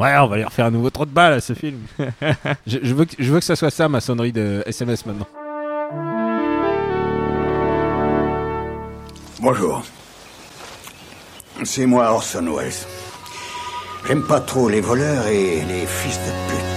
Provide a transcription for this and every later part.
Ouais, on va lui refaire un nouveau trou de balle à ce film. je, je veux que, je veux que ça soit ça ma sonnerie de SMS maintenant. Bonjour. C'est moi Orson Welles. J'aime pas trop les voleurs et les fils de pute.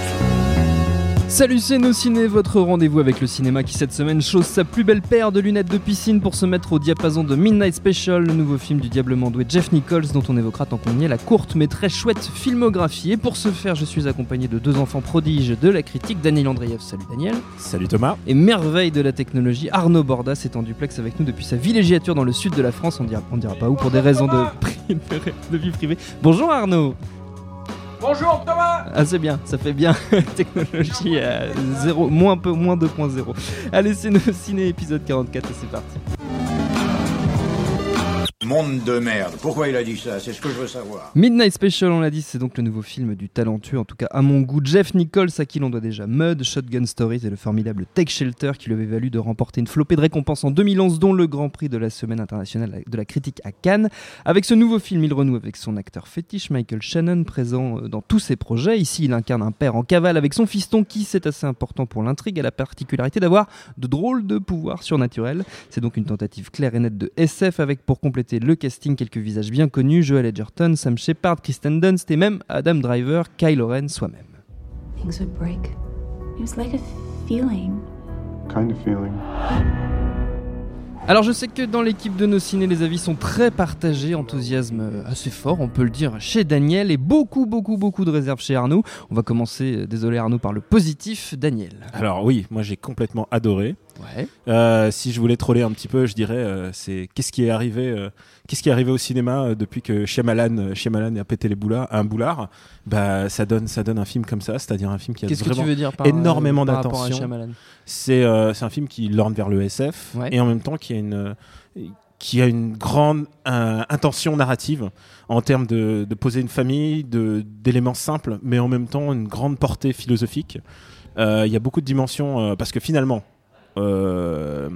Salut c'est Nos Ciné, votre rendez-vous avec le cinéma qui cette semaine chose sa plus belle paire de lunettes de piscine pour se mettre au diapason de Midnight Special, le nouveau film du diablement doué Jeff Nichols dont on évoquera tant qu'on y est la courte mais très chouette filmographie. Et pour ce faire, je suis accompagné de deux enfants prodiges de la critique, Daniel Andreev, salut Daniel, Salut Thomas. et merveille de la technologie, Arnaud Bordas est en duplex avec nous depuis sa villégiature dans le sud de la France, on dira, on dira pas où pour des raisons de, de vie privée. Bonjour Arnaud Bonjour Thomas Ah c'est bien, ça fait bien technologie à 0, moins peu, moins 2.0. Allez c'est nos ciné épisode 44 et c'est parti. Monde de merde. Pourquoi il a dit ça? C'est ce que je veux savoir. Midnight Special, on l'a dit, c'est donc le nouveau film du talentueux, en tout cas à mon goût, Jeff Nichols, à qui l'on doit déjà Mud, Shotgun Stories et le formidable Take Shelter qui lui avait valu de remporter une flopée de récompenses en 2011, dont le Grand Prix de la Semaine internationale de la critique à Cannes. Avec ce nouveau film, il renoue avec son acteur fétiche, Michael Shannon, présent euh, dans tous ses projets. Ici, il incarne un père en cavale avec son fiston qui, c'est assez important pour l'intrigue, a la particularité d'avoir de drôles de pouvoirs surnaturels. C'est donc une tentative claire et nette de SF avec pour compléter le casting quelques visages bien connus, Joel Edgerton, Sam Shepard, Kristen Dunst et même Adam Driver, Kylo Ren soi-même. things would break. It was like a feeling. kind of feeling. Alors je sais que dans l'équipe de nos ciné, les avis sont très partagés, enthousiasme assez fort, on peut le dire, chez Daniel et beaucoup, beaucoup, beaucoup de réserves chez Arnaud. On va commencer, euh, désolé Arnaud, par le positif, Daniel. Alors oui, moi j'ai complètement adoré. Ouais. Euh, si je voulais troller un petit peu, je dirais euh, c'est qu'est-ce qui est arrivé, euh, qu'est-ce qui est arrivé au cinéma depuis que Shyamalan, Shyamalan a pété les boulards, un boulard? Bah ça donne, ça donne un film comme ça, c'est-à-dire un film qui a Qu'est-ce que vraiment tu veux dire par énormément d'attention. C'est c'est un film qui lorne vers le SF Ouais. et en même temps qui a une qui a une grande euh, intention narrative en termes de, de poser une famille, d'éléments simples, mais en même temps une grande portée philosophique. Euh, Il y a beaucoup de dimensions euh, parce que finalement. Euh,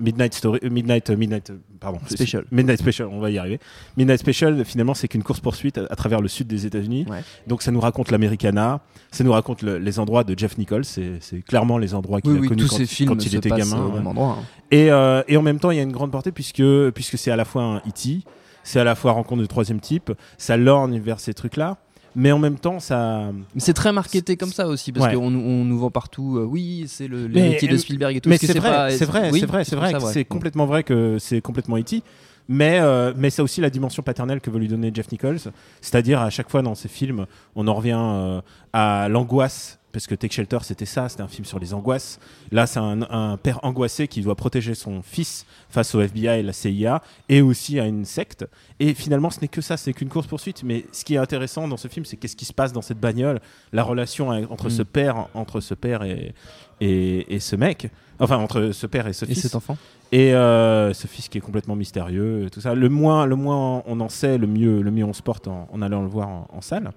Midnight Story, euh, Midnight, euh, Midnight, pardon, Special. Midnight Special, on va y arriver. Midnight Special, finalement, c'est qu'une course poursuite à, à travers le sud des États-Unis. Ouais. Donc, ça nous raconte l'Americana, ça nous raconte le- les endroits de Jeff Nichols. C'est clairement les endroits qu'il Oui, a oui, connus quand, ces films quand il était gamin. au ouais. même endroit. hein. Et, euh, et en même temps, il y a une grande portée puisque, puisque c'est à la fois un E.T., c'est à la fois rencontre de troisième type, ça lorgne vers ces trucs-là, mais en même temps, ça. C'est très marketé comme ça aussi, parce Ouais. qu'on on nous vend partout, euh, oui, c'est le l'héritier de Spielberg et tout. Mais c'est vrai, c'est vrai, c'est vrai, c'est vrai, c'est complètement vrai que c'est complètement E.T. Mais, euh, mais c'est aussi la dimension paternelle que veut lui donner Jeff Nichols. C'est-à-dire, à chaque fois dans ses films, on en revient euh, à l'angoisse. Parce que Take Shelter, c'était ça, c'était un film sur les angoisses. Là, c'est un, un père angoissé qui doit protéger son fils face au FBI et la CIA, et aussi à une secte. Et finalement, ce n'est que ça, c'est qu'une course-poursuite. Mais ce qui est intéressant dans ce film, c'est qu'est-ce qui se passe dans cette bagnole, la relation entre, Mm. ce père, entre ce père et, et, et ce mec. Enfin, entre ce père et ce Et fils. cet enfant Et euh, ce fils qui est complètement mystérieux, et tout ça. Le moins, le moins on en sait, le mieux, le mieux on se porte en, en allant le voir en, en salle.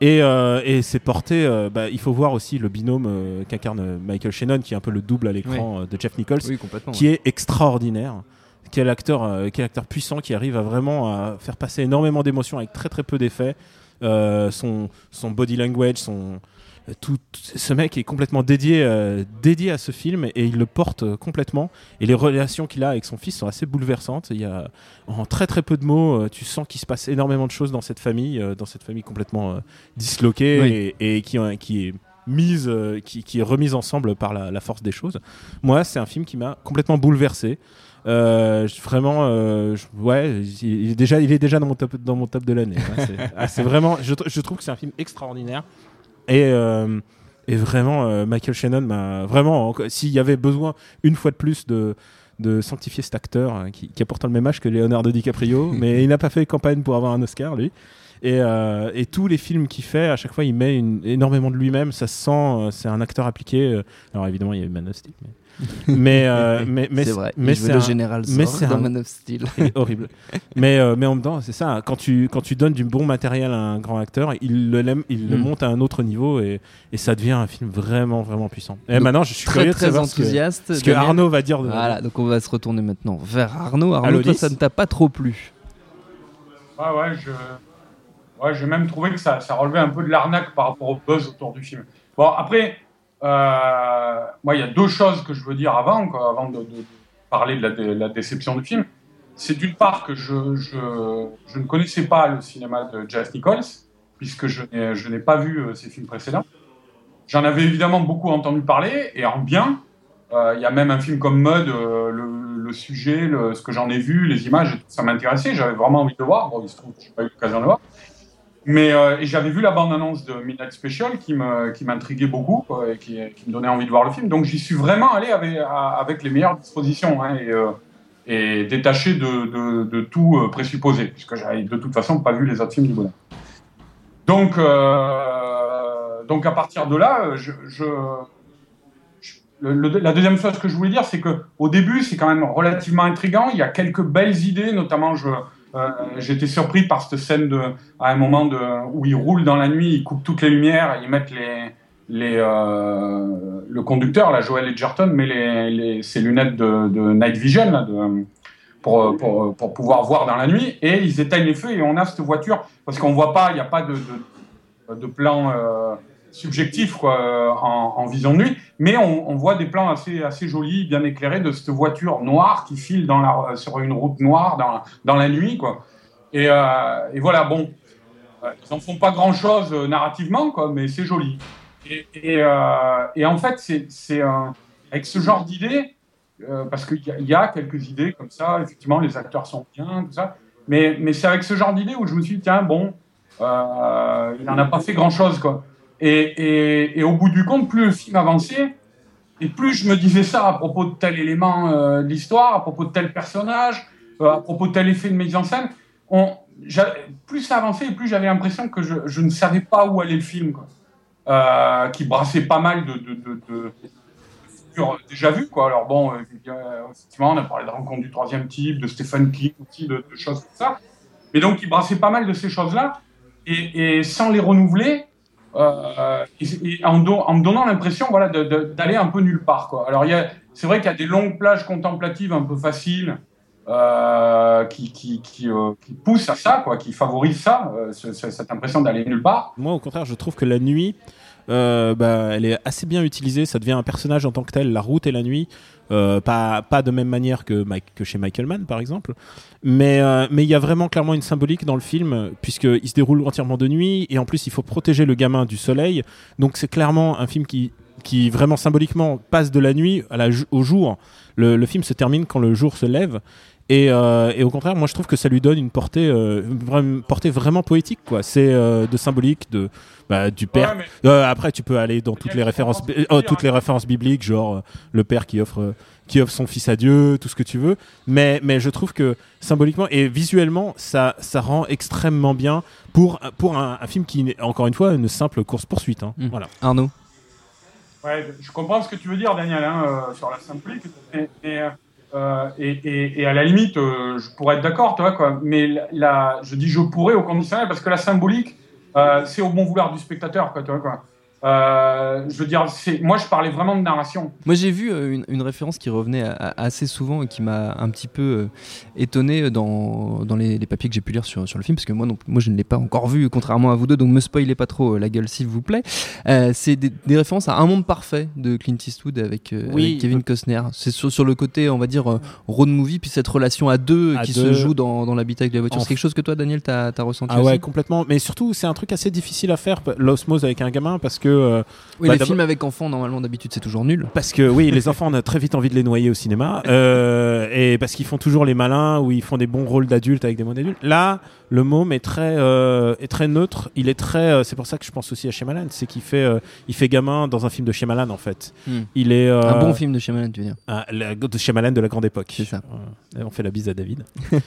Et, euh, et c'est porté. euh, bah, il faut voir aussi le binôme euh, qu'incarne Michael Shannon, qui est un peu le double à l'écran euh, de Jeff Nichols, Oui, complètement. qui est extraordinaire. Quel acteur, euh, quel acteur puissant qui arrive à vraiment à faire passer énormément d'émotions avec très très peu d'effets. Euh, son, son body language, son, tout, ce mec est complètement dédié, euh, dédié à ce film et il le porte euh, complètement. Et les relations qu'il a avec son fils sont assez bouleversantes. Il y a, en très très peu de mots, euh, tu sens qu'il se passe énormément de choses dans cette famille, dans cette famille complètement disloquée Oui. et, et qui, qui est mise, qui, qui est remise ensemble par la, la force des choses. Moi, c'est un film qui m'a complètement bouleversé. Euh, vraiment, euh, ouais, il est déjà, il est déjà dans mon top, dans mon top de l'année. Ouais, c'est ah, c'est vraiment, je trouve que c'est un film extraordinaire. Et, euh, et vraiment, euh, Michael Shannon m'a vraiment, s'il y avait besoin une fois de plus de, de sanctifier cet acteur euh, qui, qui a pourtant le même âge que Leonardo DiCaprio, mais il n'a pas fait campagne pour avoir un Oscar, lui. Et, euh, et tous les films qu'il fait, à chaque fois, il met une- énormément de lui-même. Ça se sent, euh, c'est un acteur appliqué. euh, Alors évidemment, il y a eu Man of Steel. Mais, mais, euh, mais, mais c'est vrai. Mais c'est le un- général mais c'est dans un- Man of Steel. horrible. mais, euh, mais en même temps, c'est ça. Quand tu, quand tu donnes du bon matériel à un grand acteur, il le, lème- il le Mm. monte à un autre niveau et, et ça devient un film vraiment, vraiment puissant. Et Donc, maintenant, je suis très curieux de très savoir ce que, enthousiaste. ce que. Arnaud va dire. De... Voilà, donc on va se retourner maintenant vers Arnaud. Arnaud, toi, ça ne t'a pas trop plu. Ouais, ouais, je. J'ai même trouvé que ça, relevait un peu de l'arnaque par rapport au buzz autour du film. Bon, après, euh, moi, il y a deux choses que je veux dire avant, avant de, parler de la, dé- la déception du film. C'est d'une part que je, ne connaissais pas le cinéma de Jeff Nichols, puisque je n'ai pas vu euh, ses films précédents. J'en avais évidemment beaucoup entendu parler, et en bien. Euh, Il y a même un film comme Mud, le, sujet, ce que j'en ai vu, les images, ça m'intéressait. J'avais vraiment envie de le voir. Bon, il se trouve que je n'ai pas eu l'occasion de le voir. Mais euh, j'avais vu la bande-annonce de Midnight Special qui me qui m'intriguait beaucoup et qui, me donnait envie de voir le film. Donc j'y suis vraiment allé avec, les meilleures dispositions hein, et, euh, et détaché de, de, tout euh, présupposé, puisque j'avais de toute façon pas vu les autres films du bonheur. Donc, donc à partir de là, la deuxième chose que je voulais dire, c'est que au début, c'est quand même relativement intrigant. Il y a quelques belles idées, notamment je euh, j'étais surpris par cette scène de, à un moment où ils roulent dans la nuit, ils coupent toutes les lumières, ils mettent euh, le conducteur, là, Joel Edgerton, met les, les, ses lunettes de, night vision pour, pouvoir voir dans la nuit, et ils éteignent les feux et on a cette voiture, parce qu'on voit pas, il n'y a pas de, plan euh, subjectif en, en vision de nuit, mais on, voit des plans assez, jolis, bien éclairés de cette voiture noire qui file la, sur une route noire dans, la nuit. Quoi. Et, euh, voilà, bon, euh, ils n'en font pas grand-chose euh, narrativement, quoi, mais c'est joli. Et, euh, en fait, c'est, avec ce genre d'idées, euh, parce qu'il y, a- quelques idées comme ça, effectivement, les acteurs sont bien, tout ça, mais, mais c'est avec ce genre d'idées où je me suis dit, tiens, bon, euh, il n'en a pas fait grand-chose, quoi. Et, au bout du compte, plus le film avançait, et plus je me disais ça à propos de tel élément euh, de l'histoire, à propos de tel personnage, euh, à propos de tel effet de mise en scène, plus ça avançait, et plus j'avais l'impression que je, ne savais pas où allait le film. Euh, qui brassait pas mal de, de, de, déjà quoi. Alors bon, effectivement, on a parlé de Rencontre du troisième type, de Stephen King aussi, de, choses comme ça. Mais donc, il brassait pas mal de ces choses-là, et sans les renouveler, euh, en, me donnant l'impression voilà, d'aller un peu nulle part. Quoi. Alors, c'est vrai qu'il y a des longues plages contemplatives un peu faciles euh, qui, qui, euh, qui poussent à ça, quoi, qui favorisent ça, ce- ce- cette impression d'aller nulle part. Moi, au contraire, je trouve que la nuit, bah, elle est assez bien utilisée. Ça devient un personnage en tant que tel, la route et la nuit. Euh, pas, pas de même manière que, que chez Michael Mann, par exemple. Mais euh, mais il y a vraiment clairement une symbolique dans le film, puisqu'il se déroule entièrement de nuit. Et en plus, il faut protéger le gamin du soleil. Donc, c'est clairement un film qui, qui vraiment symboliquement passe de la nuit à la, au jour. Le, le film se termine quand le jour se lève. Et, euh, et au contraire, moi je trouve que ça lui donne une portée, euh, vraiment, portée vraiment poétique. quoi. C'est euh, de symbolique, de, bah, du père. Ouais, mais- Euh, après, tu peux aller dans toutes Daniel, les références, oh, dire, toutes les hein. références bibliques, genre euh, le père qui offre, euh, qui offre son fils à Dieu, tout ce que tu veux. Mais, mais je trouve que symboliquement et visuellement, ça, ça rend extrêmement bien pour, pour un, un film qui, est, encore une fois, une simple course poursuite. hein. Mm. Voilà. Arnaud? Ouais, je comprends ce que tu veux dire, Daniel, hein, euh, sur la symbolique. Mais, mais, euh, et, à la limite, euh, je pourrais être d'accord, tu vois, quoi. Mais je dis je pourrais au conditionnel parce que la symbolique, euh, c'est au bon vouloir du spectateur, quoi, tu vois, quoi. Euh, je veux dire, moi, je parlais vraiment de narration. Moi j'ai vu euh, une, une référence qui revenait assez souvent et qui m'a un petit peu euh, étonné dans, dans les, les papiers que j'ai pu lire sur, sur le film, parce que moi, non, moi je ne l'ai pas encore vu, contrairement à vous deux, donc me spoilez pas trop euh, la gueule s'il vous plaît. Euh, c'est des, des références à Un monde parfait de Clint Eastwood avec, euh, Oui. avec Kevin Costner. C'est sur, sur le côté, on va dire, euh, road movie, puis cette relation à deux À qui deux. se joue dans, dans l'habitacle de la voiture. En C'est quelque chose que toi, Daniel, t'as as ressenti Ah ouais, aussi? complètement. Mais surtout, c'est un truc assez difficile à faire, l'osmose avec un gamin, parce que euh, Oui, bah, les films avec enfants, normalement, d'habitude, c'est toujours nul. parce que oui, les enfants, on a très vite envie de les noyer au cinéma, euh, et parce qu'ils font toujours les malins ou ils font des bons rôles d'adultes avec des mots d'adultes. Là, le môme est très, euh, est très neutre. Il est très. c'est pour ça que je pense aussi à Shyamalan, c'est qu'il fait, il fait gamin dans un film de Shyamalan en fait. Hmm. Il est Un bon film de Shyamalan, tu veux dire. ah, la- de Shyamalan de la grande époque. C'est ça. On fait la bise à David.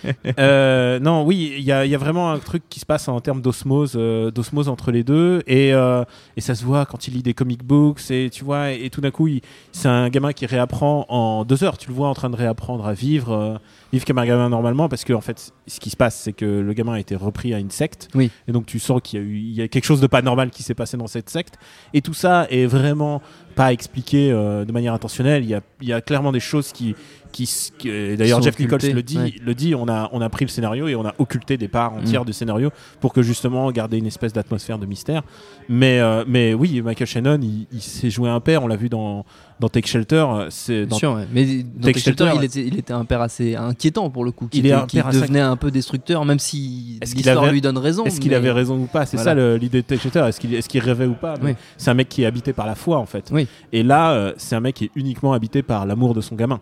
Non, oui, il y a, il y a vraiment un truc qui se passe en termes d'osmose, euh, d'osmose entre les deux, et, euh, et ça se voit quand il lit des comic books, et tu vois, et, tout d'un coup, c'est un gamin qui réapprend en deux heures. Tu le vois en train de réapprendre à vivre, euh, vivre comme un gamin normalement, parce que en fait, ce qui se passe, c'est que le gamin a été repris à une secte, Oui. et donc tu sens qu'il y a eu, il y a quelque chose de pas normal qui s'est passé dans cette secte, et tout ça est vraiment pas expliqué euh, de manière intentionnelle. Il y a, il y a clairement des choses qui, qui, et d'ailleurs Jeff Nichols le dit, ouais. le dit. On a, on a pris le scénario et on a occulté des parts entières Mm. du scénario pour que justement garder une espèce d'atmosphère de mystère. Mais, euh, mais oui, Michael Shannon, il, il s'est joué un père. On l'a vu dans, dans Take Shelter. euh, C'est dans sûr, ouais. mais dans Take Take Shelter, Shelter, il était, il était un père assez inquiétant pour le coup, qui, Il est était- un qui devenait un peu destructeur, même si Est-ce qu'il l'histoire avait- lui donne raison. Est-ce qu'il avait raison ou pas? C'est Voilà. ça l'idée de Take Shelter. Est-ce qu'il est rêvait ou pas? Oui. C'est un mec qui est habité par la foi en fait. Oui. Et là, euh, c'est un mec qui est uniquement habité par l'amour de son gamin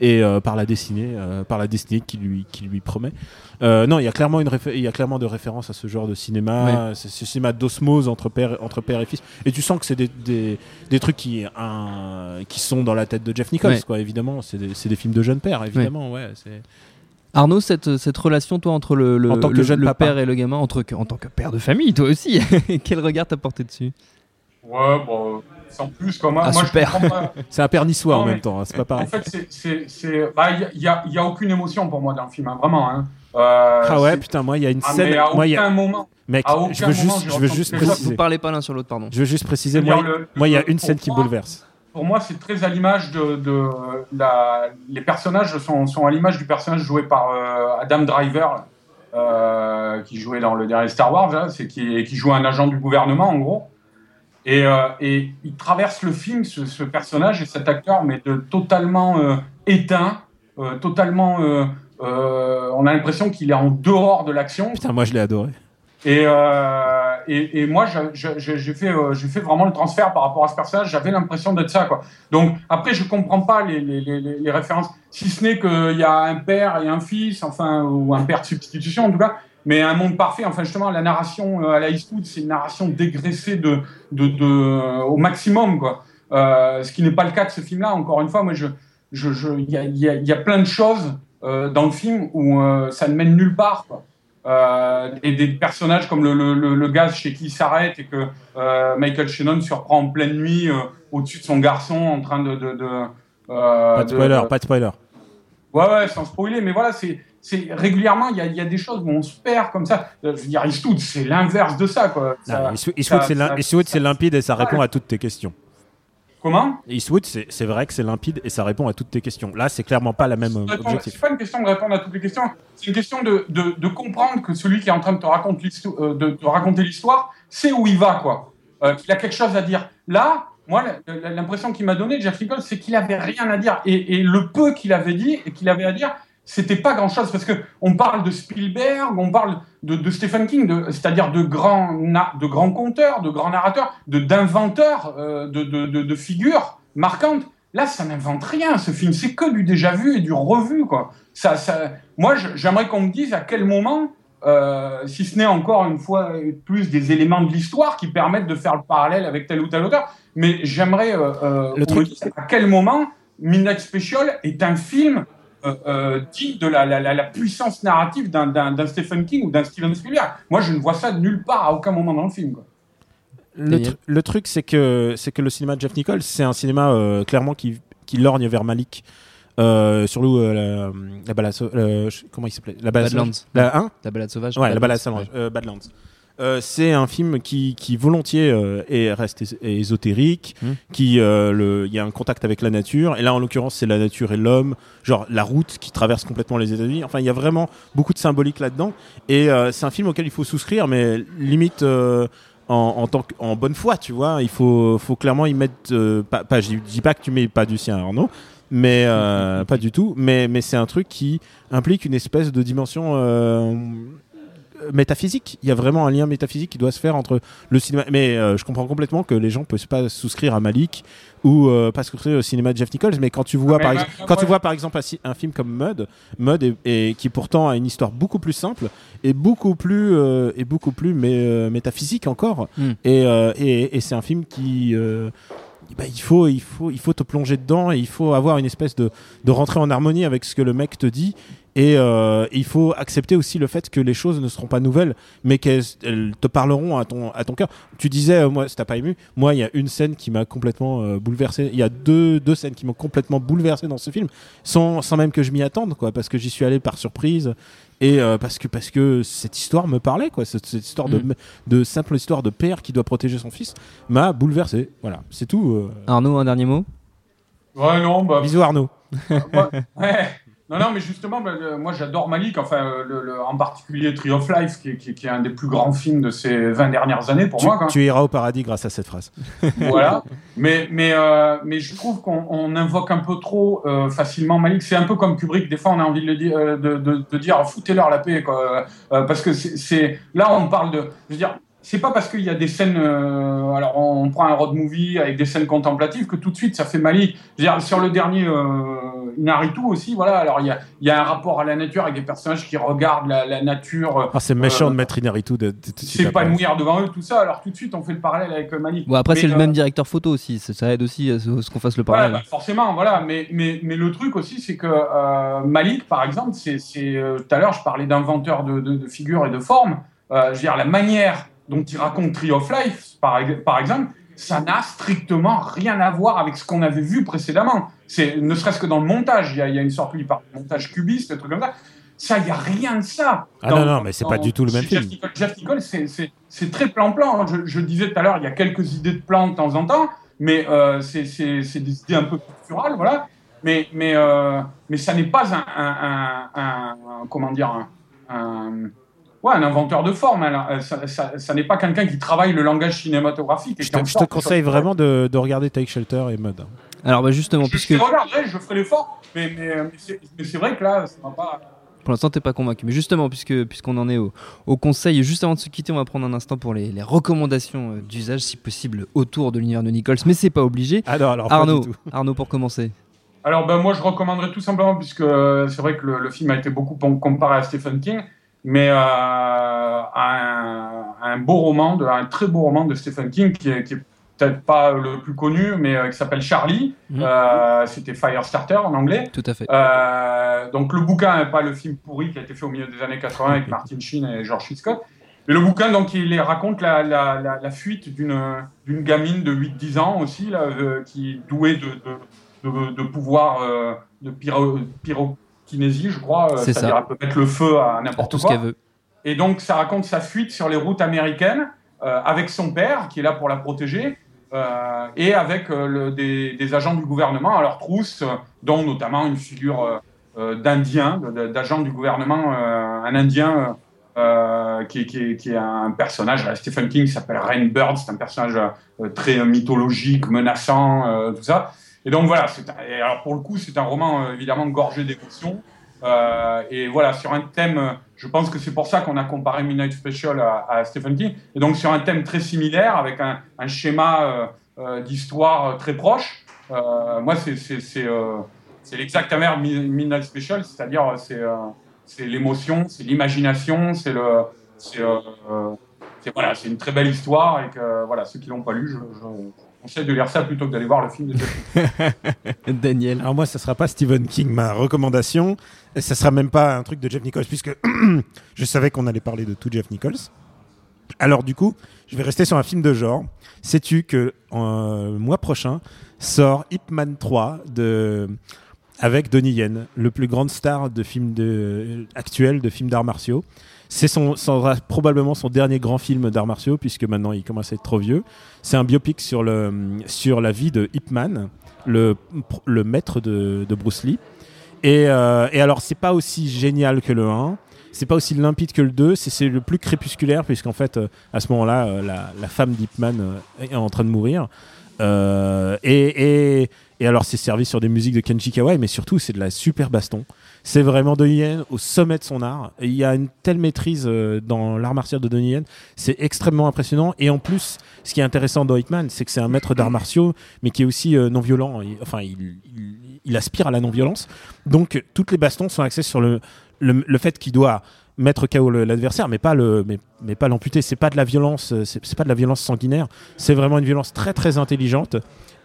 et euh, par la destinée, euh, par la destinée qui lui qui lui promet. Euh, non, il y a clairement une il y a clairement de références à ce genre de cinéma, c'est ce cinéma d'osmose entre père entre père et fils. Et tu sens que c'est des, des, des trucs qui un, qui sont dans la tête de Jeff Nichols quoi. Évidemment, c'est des, c'est des films de jeunes pères évidemment. Ouais, c'est Arnaud, cette, cette relation, toi, entre le, le, En tant que le- jeune le papa. père et le gamin, entre, en tant que père de famille, toi aussi, quel regard t'as porté dessus? Ouais, bon, sans plus. Moi, Ah, moi, super. pas. c'est un père niçois Non, en mais- même temps. hein, c'est pas En pareil. fait, c'est- c'est. c'est- bah, Il n'y a, il y a- il y a aucune émotion pour moi dans le film, hein, vraiment. Hein. Euh, Ah ouais, putain, moi il y a une Ah, scène. mais à moi, y a- aucun moment. Mec, À aucun je veux moment, juste, je veux juste préciser. Vous parlez pas l'un sur l'autre, pardon. Je veux juste préciser, C'est-à-dire moi, le- moi, il y a une scène qui moi- bouleverse. Pour moi, c'est très à l'image de, de la. Les personnages sont, sont à l'image du personnage joué par euh, Adam Driver, euh, qui jouait dans le dernier Star Wars, hein, c'est qui, qui joue un agent du gouvernement, en gros. Et, euh, et il traverse le film, ce, ce personnage et cet acteur, mais de totalement euh, éteint, euh, totalement. on a l'impression qu'il est en dehors de l'action. Putain, moi je l'ai adoré. Et, et, et moi, j'a- j'a- j'ai fait, fait vraiment le transfert par rapport à ce personnage. J'avais l'impression d'être ça, quoi. Donc après, je comprends pas les, les, les, les références, si ce n'est qu'il y a un père et un fils, enfin, ou un père de substitution en tout cas. Mais un monde parfait, enfin justement, la narration euh, à la Eastwood, c'est une narration dégraissée de, de, de, au maximum, quoi. Euh, ce qui n'est pas le cas de ce film-là. Encore une fois, moi, je, je, je, il y a, y a, y a plein de choses euh, dans le film où euh, ça ne mène nulle part, quoi. Euh, et des personnages comme le, le, le, le gaz chez qui il s'arrête et que euh, Michael Shannon surprend en pleine nuit euh, au-dessus de son garçon en train de. de, de euh, Pas de spoiler, pas de spoiler. Ouais, ouais, sans spoiler, mais voilà, c'est. C'est régulièrement, il y a, il y a des choses où on se perd comme ça. Euh, Je veux dire, Eastwood, c'est l'inverse de ça, quoi. Ça- Non, Eastwood, c'est limpide et ça répond à toutes tes questions. Comment? Eastwood, c'est vrai que c'est limpide et ça répond à toutes tes questions. Là, c'est clairement pas la même objectif. C'est pas une question de répondre à toutes les questions, c'est une question de, de, de comprendre que celui qui est en train de te raconter euh, de, te raconter l'histoire sait où il va, quoi. Euh, qu'il a quelque chose à dire. Là, moi, l'impression qu'il m'a donné, Jeff Nichols, c'est qu'il avait rien à dire. Et, et le peu qu'il avait dit et qu'il avait à dire, c'était pas grand chose parce que on parle de Spielberg, on parle de, de Stephen King, c'est-à-dire de grands, de grands conteurs, de grands narrateurs, de d'inventeurs, euh, de, de, de, figures marquantes. Là, ça n'invente rien, ce film. C'est que du déjà vu et du revu, quoi. Ça, ça... Moi, j'aimerais qu'on me dise à quel moment, euh, si ce n'est encore une fois plus des éléments de l'histoire qui permettent de faire le parallèle avec tel ou tel auteur, mais j'aimerais euh, euh, Le qu'on me truc- dise à quel moment Midnight Special est un film euh, euh, digne de la, la, la, la puissance narrative d'un- d'un d'un Stephen King ou d'un Steven Spielberg. Moi, je ne vois ça nulle part, à aucun moment dans le film. Quoi. Le, truc, c'est que, c'est que le cinéma de Jeff Nichols, c'est un cinéma euh, clairement qui, qui lorgne vers Malik. Euh, sur le, euh, la, la balade, euh, comment il s'appelait? La balade Badlands. La, hein? La balade sauvage. Ouais, la balade sauvage, euh, Badlands. Euh, c'est un film qui, qui volontiers euh, est, reste és- ésotérique, Hmm. qui euh, il y a un contact avec la nature. Et là, en l'occurrence, c'est la nature et l'homme, genre la route qui traverse complètement les États-Unis. Enfin, il y a vraiment beaucoup de symbolique là-dedans. Et c'est un film auquel il faut souscrire, mais limite en, en tant que- en bonne foi, tu vois. Il faut, faut clairement y mettre. pas, pas, je dis pas que tu mets pas du sien, Arnaud. Mais pas du tout. Mais, mais c'est un truc qui implique une espèce de dimension métaphysique. Il y a vraiment un lien métaphysique qui doit se faire entre le cinéma. Mais euh, je comprends complètement que les gens peuvent pas souscrire à Malik ou euh, pas souscrire au cinéma de Jeff Nichols. Mais quand tu vois, Ah, par, moi, quand tu vois par exemple un, un film comme Mud, Mud est- est- qui pourtant a une histoire beaucoup plus simple et beaucoup plus euh, et beaucoup plus mais euh, métaphysique encore. Mm. Et, euh, et, et c'est un film qui euh, bah, il faut il faut il faut te plonger dedans et il faut avoir une espèce de de rentrer en harmonie avec ce que le mec te dit et euh, il faut accepter aussi le fait que les choses ne seront pas nouvelles mais qu'elles elles te parleront à ton à ton cœur. Tu disais euh, moi ça t'a pas ému moi il y a une scène qui m'a complètement euh, bouleversé. Il y a deux deux scènes qui m'ont complètement bouleversé dans ce film sans sans même que je m'y attende quoi parce que j'y suis allé par surprise et euh, parce que parce que cette histoire me parlait quoi. Cette, cette histoire de Mm. de simple histoire de père qui doit protéger son fils m'a bouleversé. Voilà c'est tout euh. Arnaud, un dernier mot? Ouais, non, bah, bisous Arnaud. Ouais. Non, non, mais justement, bah, le- moi j'adore Malik, enfin, euh, le, le- en particulier Tree of Life, qui, est- qui est- qui est un des plus grands films de ces 20 dernières années pour tu, moi. tu iras au paradis grâce à cette phrase voilà. Mais, mais, euh, mais je trouve qu'on on invoque un peu trop euh, facilement Malik. C'est un peu comme Kubrick. Des fois, on a envie de, euh, de, de, de dire foutez-leur la paix. Quoi. Euh, parce que c'est- c'est là, on parle de. Je veux dire, c'est pas parce qu'il y a des scènes. euh, alors, on prend un road movie avec des scènes contemplatives que tout de suite ça fait Malik. Je veux dire, sur le dernier euh, Inaritu aussi, voilà. Alors, il y a, il y a un rapport à la nature avec des personnages qui regardent la, la nature. euh, Ah, c'est méchant Euh, de mettre Inaritu de, de- de s'épanouir devant eux, tout ça. Alors, tout de suite, on fait le parallèle avec euh, Malik. Bon, après, c'est le même directeur photo aussi. Ça, ça aide aussi à ce, ce qu'on fasse le parallèle. bah, forcément, voilà. Mais, mais, mais le truc aussi, c'est que euh, Malik, par exemple, c'est c'est, euh, tout à l'heure, je parlais d'inventeur de, de, de figures et de formes. Euh, je veux dire, la manière dont il raconte Tree of Life, par exemple, ça n'a strictement rien à voir avec ce qu'on avait vu précédemment. C'est ne serait-ce que dans le montage, il y a, il y a une sorte, de montage cubiste, des trucs comme ça. Ça, il n'y a rien de ça. Ah non, non, mais c'est pas du tout le même film. Jeff Nichols, c'est- très plan-plan. hein. Je, je disais tout à l'heure, il y a quelques idées de plan de temps en temps, mais euh, c'est des idées un peu picturales, voilà. Mais, mais, euh, mais ça n'est pas un, un, un- un- un- comment dire, un- ouais, un inventeur de forme. hein, là. Ça, ça- ça n'est pas quelqu'un qui travaille le langage cinématographique. et Je te, je te sorte conseille vraiment de, de regarder Take Shelter et Mud. Alors, bah, justement, Je, puisque je regarderai, je ferai l'effort, mais, mais, mais c'est vrai que là, ça va pas. pour l'instant, t'es pas convaincu. Mais justement, puisque puisqu'on en est au, au conseil, juste avant de se quitter, on va prendre un instant pour les, les recommandations euh, d'usage, si possible, autour de l'univers de Nichols. Mais c'est pas obligé. Ah non, alors pas Arnaud, du tout. Arnaud, pour commencer. Alors ben, moi je recommanderais tout simplement puisque euh, c'est vrai que le, le film a été beaucoup com- comparé à Stephen King, mais euh, un, un beau roman, de, un très beau roman de Stephen King qui est, qui est peut-être pas le plus connu, mais euh, qui s'appelle Charlie. Mhm. Euh, C'était Firestarter en anglais. Tout à fait. Euh, donc le bouquin n'est pas le film pourri qui a été fait au milieu des années 80 avec Martin Sheen et George Hitchcock. Mais le bouquin, donc, il raconte la, la, la, la fuite d'une gamine de 8-10 ans aussi, là, qui est douée de, de, de, de pouvoir de pyro, pyrokinésie, je crois. euh, C'est ça. C'est-à-dire, elle peut mettre le feu à n'importe tout ce quoi. qu'elle veut. Et donc, ça raconte sa fuite sur les routes américaines euh, avec son père, qui est là pour la protéger, euh, et avec euh, le- des, des agents du gouvernement à leur trousse, dont notamment une figure d'Indien, d'agent du gouvernement, un Indien qui, est- qui est- qui est un personnage, Stephen King, s'appelle Rain Bird, c'est un personnage très mythologique, menaçant, tout ça. Et donc voilà, alors pour le coup, c'est un roman euh, évidemment gorgé d'émotions. Euh, et voilà, sur un thème, euh, je pense que c'est pour ça qu'on a comparé Midnight Special à, Stephen King. Et donc sur un thème très similaire, avec un, schéma d'histoire très proche. Moi, c'est l'exact amer Mi- Midnight Special, c'est-à-dire c'est l'émotion, c'est l'imagination, c'est le c'est une très belle histoire et que voilà, ceux qui l'ont pas lu, je conseille de lire ça plutôt que d'aller voir le film de Jeff Daniel. Alors moi, ça sera pas Stephen King, ma recommandation. Et ça sera même pas un truc de Jeff Nichols, puisque je savais qu'on allait parler de tout Jeff Nichols. Alors du coup, je vais rester sur un film de genre. Sais-tu que euh, le mois prochain sort Ip Man 3 de avec Donnie Yen, le plus grande star de film de actuel de films d'arts martiaux? C'est son, probablement son dernier grand film d'arts martiaux puisque maintenant il commence à être trop vieux. C'est un biopic sur le sur la vie de Ip Man, le le maître de, Bruce Lee. Et, euh, et alors c'est pas aussi génial que le 1. C'est pas aussi limpide que le 2, c'est- le plus crépusculaire, puisqu'en fait, euh, à ce moment-là, euh, la, la femme d'Hipman euh, est en train de mourir. Et, Et alors, c'est servi sur des musiques de Kenji Kawai, mais surtout, c'est de la super baston. C'est vraiment Donnie Yen au sommet de son art. Il y a une telle maîtrise euh, dans l'art martial de Donnie Yen. C'est extrêmement impressionnant. Et en plus, ce qui est intéressant dans Hitman, c'est que c'est un maître d'arts martiaux, mais qui est aussi euh, non violent. Il- enfin, il aspire à la non-violence. Donc, toutes les bastons sont axées sur le, le, le fait qu'il doit mettre KO l'adversaire, mais pas le, mais, mais pas l'amputer. C'est pas de la violence, euh, c'est pas de la violence sanguinaire. C'est vraiment une violence très très intelligente.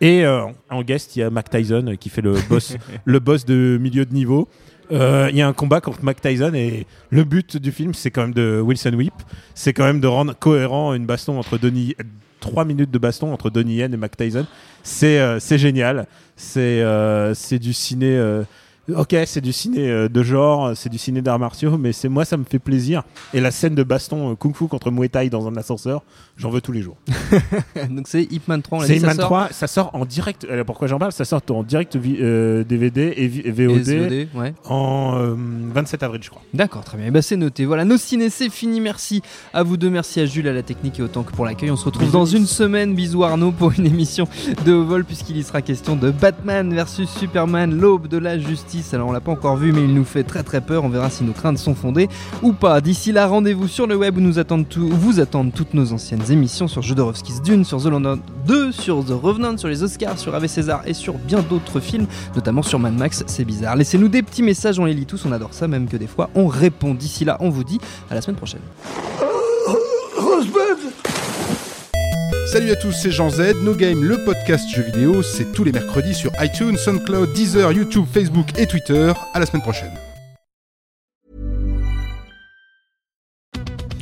Et euh, en guest, il y a Mac Tyson euh, qui fait le boss, le boss de milieu de niveau. Euh, Il y a un combat contre Mac Tyson et le but du film, c'est quand même de Wilson Whip, c'est quand même de rendre cohérent une baston entre Donnie, trois minutes de baston entre Donnie Yen et Mac Tyson. C'est euh, génial. C'est euh, du ciné. euh, Ok, c'est du ciné euh, de genre, c'est du ciné d'arts martiaux, mais c'est moi ça me fait plaisir. Et la scène de baston euh, kung-fu contre Muay Thai dans un ascenseur, j'en veux tous les jours. Donc c'est Hitman 3, on l'a C'est dit, ça Hitman sort 3, ça sort en direct. alors pourquoi j'en parle? Ça sort en direct vi- euh, DVD et, vi- et VOD, Et SVOD, ouais. en euh, 27 avril, je crois. D'accord, très bien. Ben, c'est noté. Voilà, nos ciné, c'est fini. Merci à vous deux. Merci à Jules, à la technique et autant que pour l'accueil. On se retrouve Bisous. dans une semaine. Bisous Arnaud pour une émission de vol puisqu'il y sera question de Batman versus Superman, l'aube de la justice. Alors on l'a pas encore vu, mais il nous fait très très peur. On verra si nos craintes sont fondées ou pas. D'ici là, rendez-vous sur le web où nous attendent tout, où vous attendent toutes nos anciennes émissions sur Jodorowsky's Dune, sur The London 2, sur The Revenant, sur les Oscars, sur Ave César et sur bien d'autres films, notamment sur Mad Max. C'est bizarre. Laissez-nous des petits messages, on les lit tous, on adore ça, même que des fois on répond. D'ici là, on vous dit à la semaine prochaine. Salut à tous, c'est Jean Z. No Game, le podcast jeux vidéo, c'est tous les mercredis sur iTunes, SoundCloud, Deezer, YouTube, Facebook et Twitter. À la semaine prochaine.